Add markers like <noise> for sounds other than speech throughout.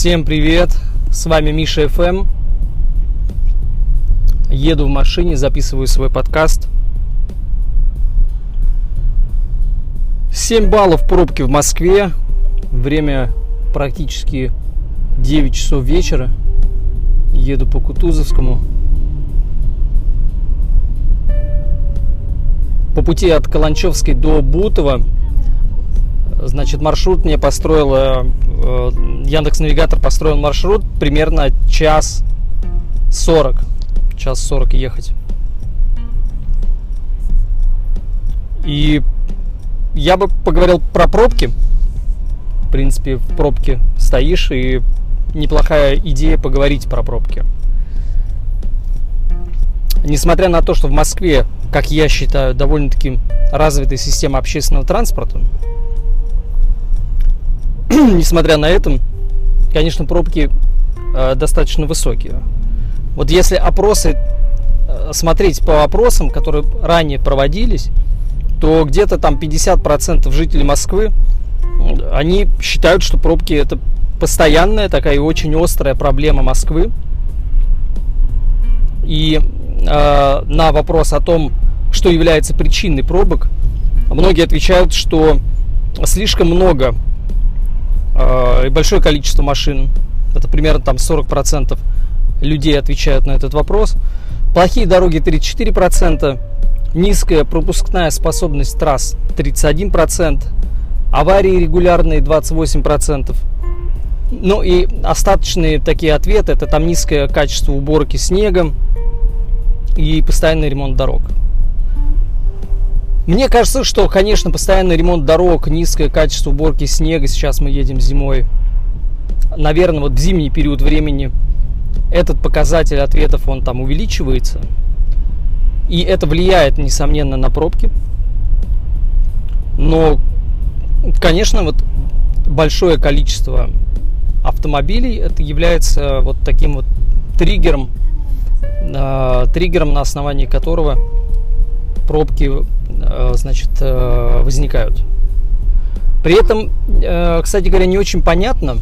Всем привет! С вами Миша ФМ. Еду в машине, записываю свой подкаст. 7 баллов пробки в Москве. Время практически 9 часов вечера. Еду по Кутузовскому. По пути от Каланчевской до Бутова Значит, маршрут мне построила, э, Яндекс Навигатор построил маршрут примерно час сорок. Час сорок ехать. И я бы поговорил про пробки. В принципе, в пробке стоишь, и неплохая идея поговорить про пробки. Несмотря на то, что в Москве, как я считаю, довольно-таки развитая система общественного транспорта, несмотря на это, конечно, пробки э, достаточно высокие. Вот если опросы э, смотреть по опросам, которые ранее проводились, то где-то там 50% жителей Москвы, они считают, что пробки это постоянная такая и очень острая проблема Москвы. И э, на вопрос о том, что является причиной пробок, многие отвечают, что слишком много э, большое количество машин. Это примерно там 40% людей отвечают на этот вопрос. Плохие дороги 34%, низкая пропускная способность трасс 31%, аварии регулярные 28%. Ну и остаточные такие ответы, это там низкое качество уборки снегом и постоянный ремонт дорог. Мне кажется, что, конечно, постоянный ремонт дорог, низкое качество уборки снега, сейчас мы едем зимой, наверное, вот в зимний период времени этот показатель ответов, он там увеличивается. И это влияет, несомненно, на пробки. Но, конечно, вот большое количество автомобилей это является вот таким вот триггером, э, триггером, на основании которого пробки значит, э, возникают. При этом, э, кстати говоря, не очень понятно,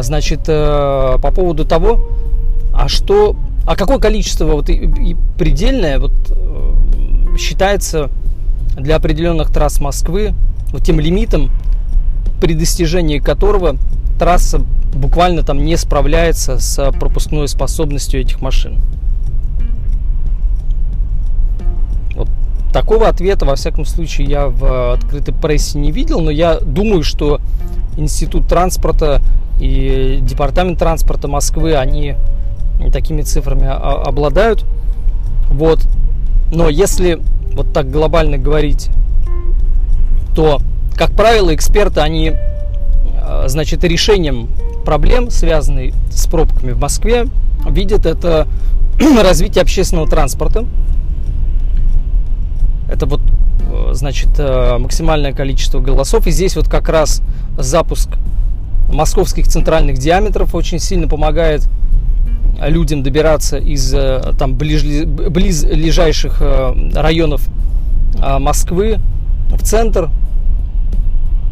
значит, по поводу того, а что, а какое количество вот и, и предельное вот считается для определенных трасс Москвы вот тем лимитом, при достижении которого трасса буквально там не справляется с пропускной способностью этих машин. Такого ответа, во всяком случае, я в открытой прессе не видел, но я думаю, что Институт транспорта и Департамент транспорта Москвы, они такими цифрами обладают. Вот. Но если вот так глобально говорить, то, как правило, эксперты, они, а, значит, решением проблем, связанных с пробками в Москве, видят это <clears throat> развитие общественного транспорта, это вот, э, значит, э, максимальное количество голосов. И здесь вот как раз запуск московских центральных диаметров очень сильно помогает людям добираться из э, там ближ, близлежащих районов Москвы в центр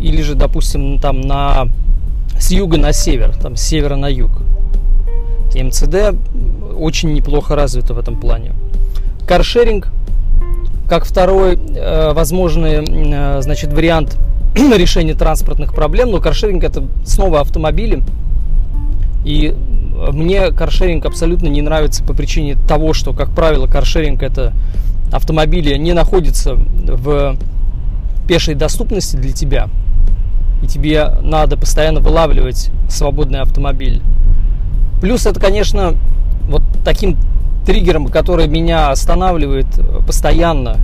или же, допустим, там на с юга на север, там с севера на юг. МЦД очень неплохо развито в этом плане. Каршеринг как второй э, возможный э, значит, вариант <clears throat> решения транспортных проблем. Но каршеринг это снова автомобили. И мне каршеринг абсолютно не нравится по причине того, что, как правило, каршеринг это автомобили не находятся в пешей доступности для тебя. И тебе надо постоянно вылавливать свободный автомобиль. Плюс это, конечно, вот таким триггером, который меня останавливает постоянно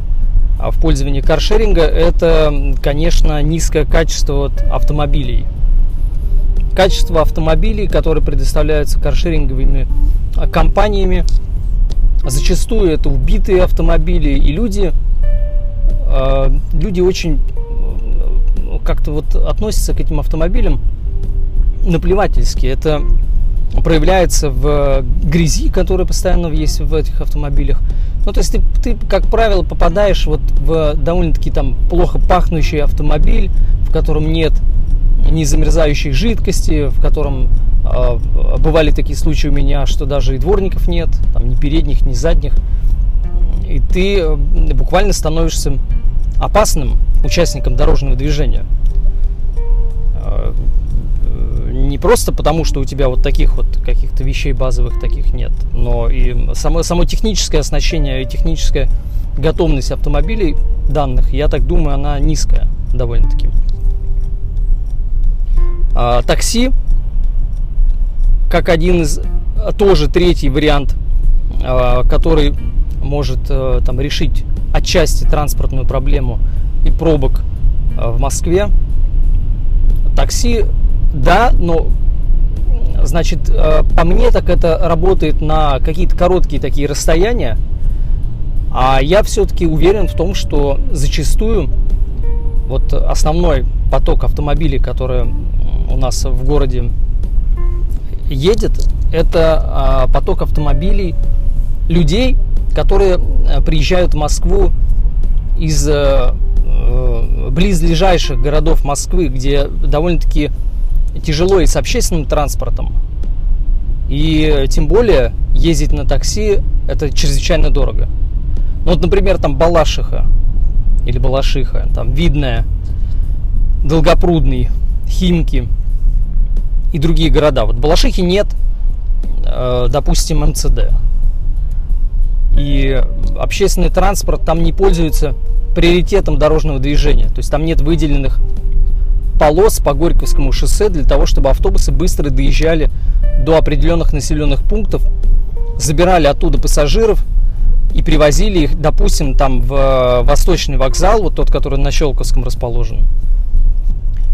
а, в пользовании каршеринга, это, конечно, низкое качество автомобилей. Качество автомобилей, которые предоставляются каршеринговыми а, компаниями, зачастую это убитые автомобили, и люди, а, люди очень как-то вот относятся к этим автомобилям наплевательски. Это проявляется в грязи, которая постоянно есть в этих автомобилях. Ну, то есть ты, ты как правило, попадаешь вот в довольно-таки там плохо пахнущий автомобиль, в котором нет не замерзающей жидкости, в котором э, бывали такие случаи у меня, что даже и дворников нет, там ни передних, ни задних. И ты э, буквально становишься опасным участником дорожного движения. Э, не просто потому, что у тебя вот таких вот каких-то вещей базовых таких нет, но и само, само техническое оснащение и техническая готовность автомобилей данных, я так думаю, она низкая довольно-таки. А, такси, как один из, тоже третий вариант, а, который может а, там решить отчасти транспортную проблему и пробок а, в Москве. Такси, да, но значит, а, по мне так это работает на какие-то короткие такие расстояния, а я все-таки уверен в том, что зачастую вот основной поток автомобилей, который у нас в городе едет, это а, поток автомобилей людей, которые а, приезжают в Москву из э, э, близлежащих городов Москвы, где довольно-таки тяжело и с общественным транспортом. И тем более ездить на такси это чрезвычайно дорого. Ну вот, например, там Балашиха или Балашиха, там Видная, Долгопрудный, Химки и другие города. Вот в Балашихе нет, э, допустим, МЦД. И общественный транспорт там не пользуется приоритетом дорожного движения. То есть там нет выделенных полос по Горьковскому шоссе для того, чтобы автобусы быстро доезжали до определенных населенных пунктов, забирали оттуда пассажиров и привозили их, допустим, там в э, Восточный вокзал, вот тот, который на Щелковском расположен.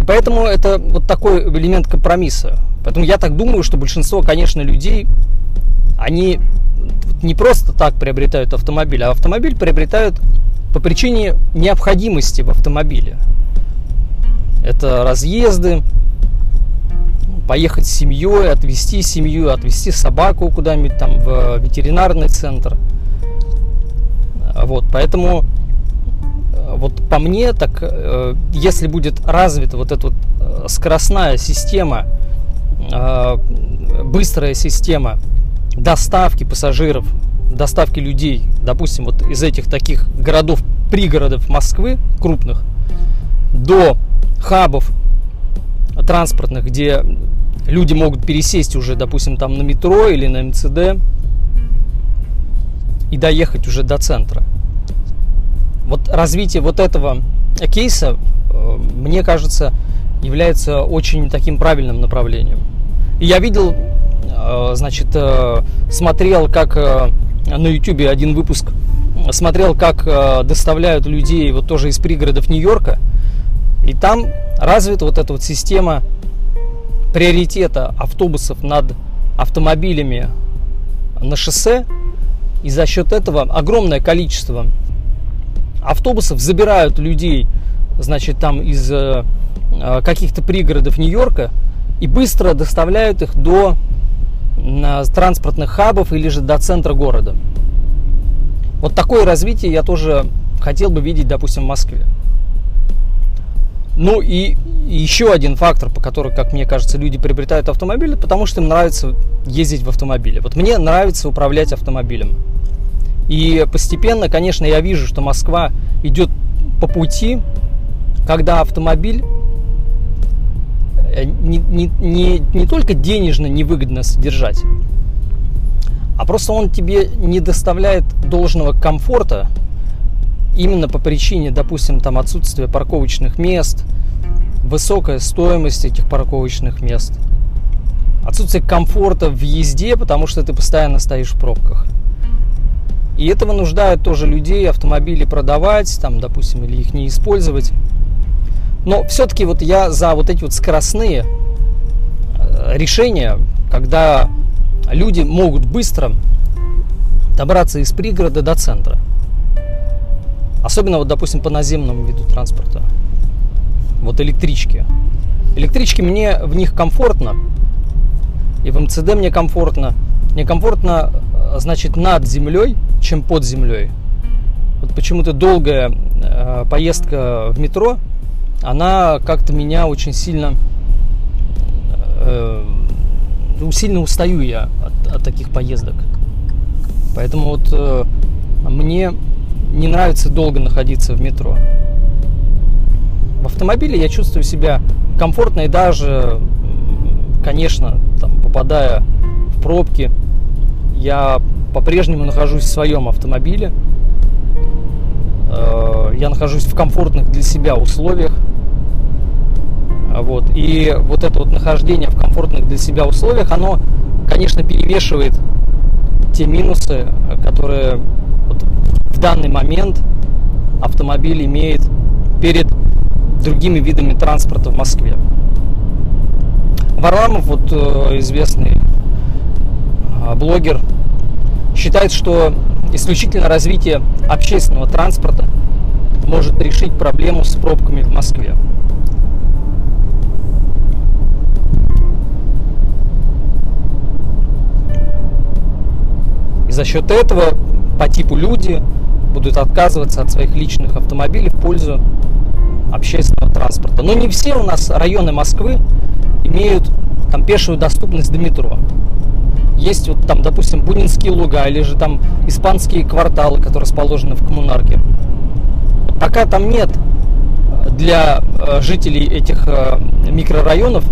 И поэтому это вот такой элемент компромисса. Поэтому я так думаю, что большинство, конечно, людей, они не просто так приобретают автомобиль, а автомобиль приобретают по причине необходимости в автомобиле. Это разъезды, поехать с семьей, отвезти семью, отвезти собаку куда-нибудь там в ветеринарный центр – вот, поэтому э, вот по мне, так э, если будет развита вот эта вот э, скоростная система, быстрая система доставки пассажиров, доставки людей, допустим, вот из этих таких городов, пригородов Москвы, крупных, до хабов транспортных, где люди могут пересесть уже, допустим, там на метро или на МЦД, и доехать уже до центра. Вот развитие вот этого кейса, э, мне кажется, является очень таким правильным направлением. И я видел, э, значит, э, смотрел, как на YouTube один выпуск, смотрел, как доставляют людей вот тоже из пригородов Нью-Йорка, и там развита вот эта вот система приоритета автобусов над автомобилями на шоссе, и за счет этого огромное количество автобусов забирают людей, значит, там из э, э, каких-то пригородов Нью-Йорка и быстро доставляют их до э, транспортных хабов или же до центра города. Вот такое развитие я тоже хотел бы видеть, допустим, в Москве. Ну и еще один фактор, по которому, как мне кажется, люди приобретают автомобили, потому что им нравится ездить в автомобиле. Вот мне нравится управлять автомобилем. И постепенно, конечно, я вижу, что Москва идет по пути, когда автомобиль э, не, не, не, не только денежно невыгодно содержать, а просто он тебе не доставляет должного комфорта именно по причине, допустим, там отсутствия парковочных мест, высокая стоимость этих парковочных мест, отсутствие комфорта в езде, потому что ты постоянно стоишь в пробках. И это вынуждает тоже людей автомобили продавать, там, допустим, или их не использовать. Но все-таки вот я за вот эти вот скоростные э, решения, когда люди могут быстро добраться из пригорода до центра. Особенно вот, допустим, по наземному виду транспорта. Вот электрички. Электрички мне в них комфортно. И в МЦД мне комфортно. Мне комфортно, э, значит, над землей, чем под землей. Вот почему-то долгая э, поездка в метро, она как-то меня очень сильно э, ну, сильно устаю я от, от таких поездок. Поэтому вот э, мне не нравится долго находиться в метро. В автомобиле я чувствую себя комфортно и даже, конечно, там, попадая в пробки, я по-прежнему нахожусь в своем автомобиле. Э, я нахожусь в комфортных для себя условиях. Вот. И вот это вот нахождение в комфортных для себя условиях, оно, конечно, перевешивает те минусы, которые в данный момент автомобиль имеет перед другими видами транспорта в Москве. Варламов, вот э, известный э, блогер, считает, что исключительно развитие общественного транспорта может решить проблему с пробками в Москве. И за счет этого по типу люди будут отказываться от своих личных автомобилей в пользу общественного транспорта. Но не все у нас районы Москвы имеют там пешую доступность до метро. Есть вот там, допустим, Бунинские луга или же там испанские кварталы, которые расположены в коммунарке. Пока там нет для э, жителей этих э, микрорайонов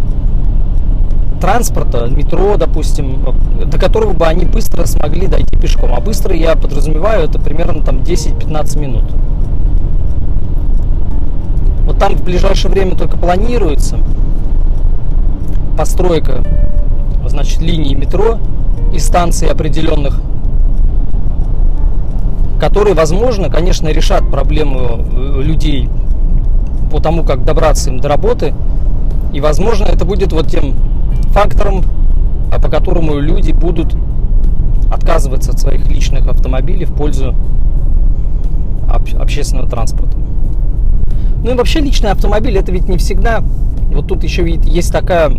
транспорта, метро, допустим, до которого бы они быстро смогли дойти пешком. А быстро я подразумеваю, это примерно там 10-15 минут. Вот там в ближайшее время только планируется постройка, значит, линии метро и станций определенных, которые, возможно, конечно, решат проблему э, людей по тому, как добраться им до работы. И, возможно, это будет вот тем фактором, а по которому люди будут отказываться от своих личных автомобилей в пользу общественного транспорта. Ну и вообще личный автомобиль это ведь не всегда. Вот тут еще есть такая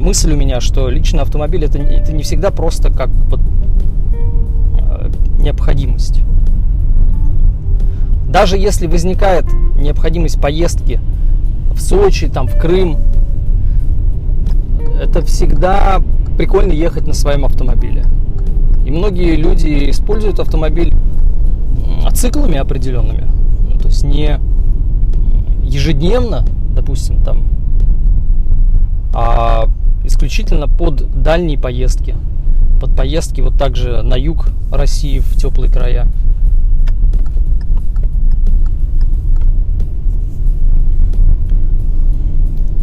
мысль у меня, что личный автомобиль это, это не всегда просто как вот э, необходимость. Даже если возникает необходимость поездки в Сочи, там, в Крым, это всегда прикольно ехать на своем автомобиле. И многие люди используют автомобиль циклами определенными. Ну, то есть не ежедневно, допустим, там, а исключительно под дальние поездки. Под поездки вот также на юг России в теплые края.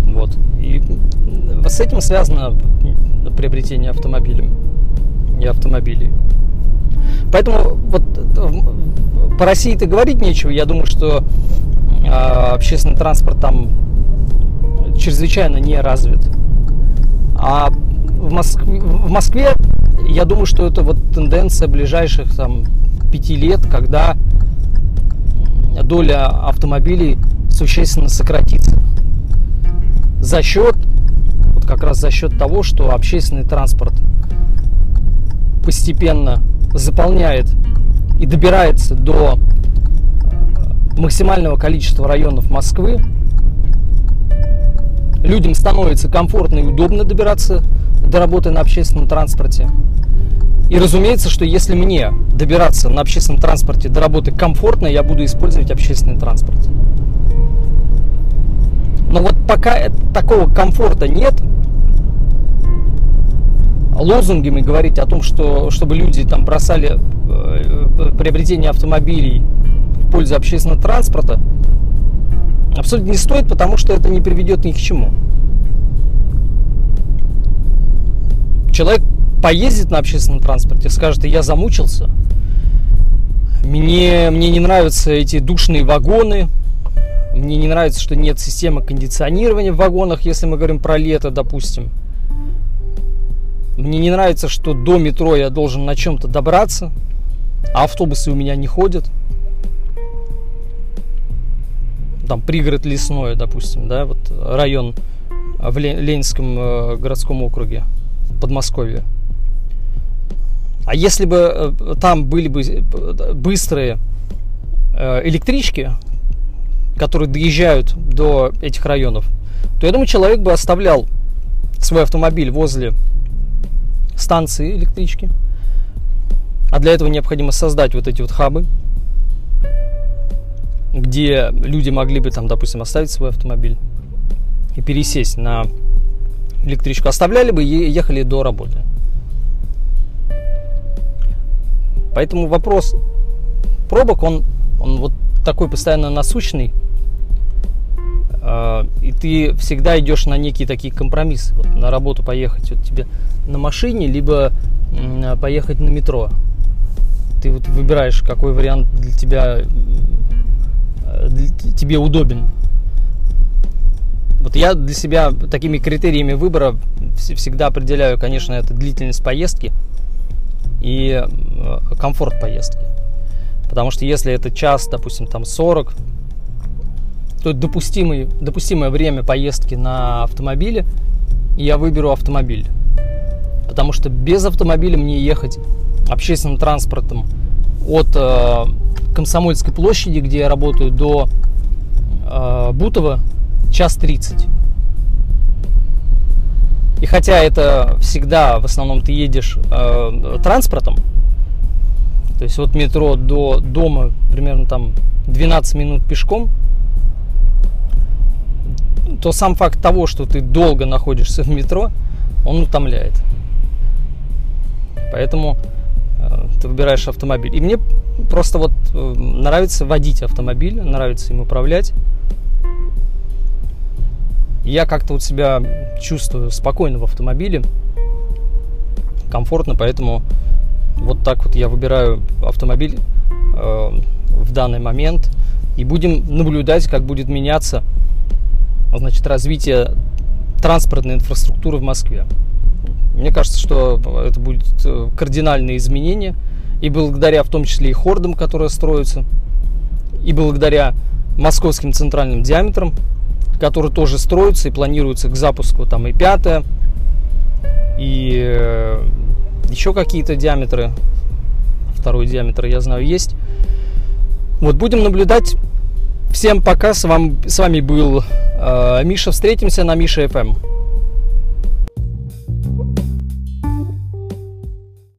Вот. И с этим связано приобретение автомобилем и автомобилей. Поэтому вот по России-то говорить нечего. Я думаю, что э, общественный транспорт там чрезвычайно не развит. А в Москве, в Москве я думаю, что это вот тенденция ближайших там пяти лет, когда доля автомобилей существенно сократится. За счет, как раз за счет того, что общественный транспорт постепенно заполняет и добирается до максимального количества районов Москвы, людям становится комфортно и удобно добираться до работы на общественном транспорте. И разумеется, что если мне добираться на общественном транспорте до работы комфортно, я буду использовать общественный транспорт. Но вот пока такого комфорта нет, лозунгами говорить о том, что чтобы люди там бросали э, приобретение автомобилей в пользу общественного транспорта, абсолютно не стоит, потому что это не приведет ни к чему. Человек поездит на общественном транспорте, скажет, я замучился, мне, мне не нравятся эти душные вагоны, мне не нравится, что нет системы кондиционирования в вагонах, если мы говорим про лето, допустим. Мне не нравится, что до метро я должен на чем-то добраться, а автобусы у меня не ходят. Там пригород лесное, допустим, да, вот район в Ленинском э, городском округе, Подмосковье. А если бы э, там были бы э, быстрые электрички, которые доезжают до этих районов, то я думаю, человек бы оставлял свой автомобиль возле станции электрички. А для этого необходимо создать вот эти вот хабы, где люди могли бы там, допустим, оставить свой автомобиль и пересесть на электричку. Оставляли бы и ехали до работы. Поэтому вопрос пробок, он, он вот такой постоянно насущный. А, и ты всегда идешь на некие такие компромиссы. Вот на работу поехать вот тебе на машине, либо поехать на метро. Ты вот выбираешь, какой вариант для тебя для, тебе удобен. Вот я для себя такими критериями выбора всегда определяю, конечно, это длительность поездки и э, комфорт поездки. Потому что если это час, допустим, там 40, то допустимый, допустимое время поездки на автомобиле, и я выберу автомобиль. Потому что без автомобиля мне ехать общественным транспортом от э, Комсомольской площади, где я работаю, до э, Бутова час 30. И хотя это всегда, в основном, ты едешь э, транспортом, то есть от метро до дома примерно там 12 минут пешком, то сам факт того, что ты долго находишься в метро, он утомляет. Поэтому э, ты выбираешь автомобиль. И мне просто вот э, нравится водить автомобиль, нравится им управлять я как-то вот себя чувствую спокойно в автомобиле, комфортно, поэтому вот так вот я выбираю автомобиль э, в данный момент и будем наблюдать, как будет меняться значит, развитие транспортной инфраструктуры в Москве. Мне кажется, что это будет э, кардинальные изменения, и благодаря в том числе и хордам, которые строятся, и благодаря московским центральным диаметрам, которые тоже строятся и планируются к запуску там и пятое, и э, еще какие-то диаметры. Второй диаметр, я знаю, есть. Вот будем наблюдать. Всем пока, с вами, с вами был э, Миша. Встретимся на Миша FM.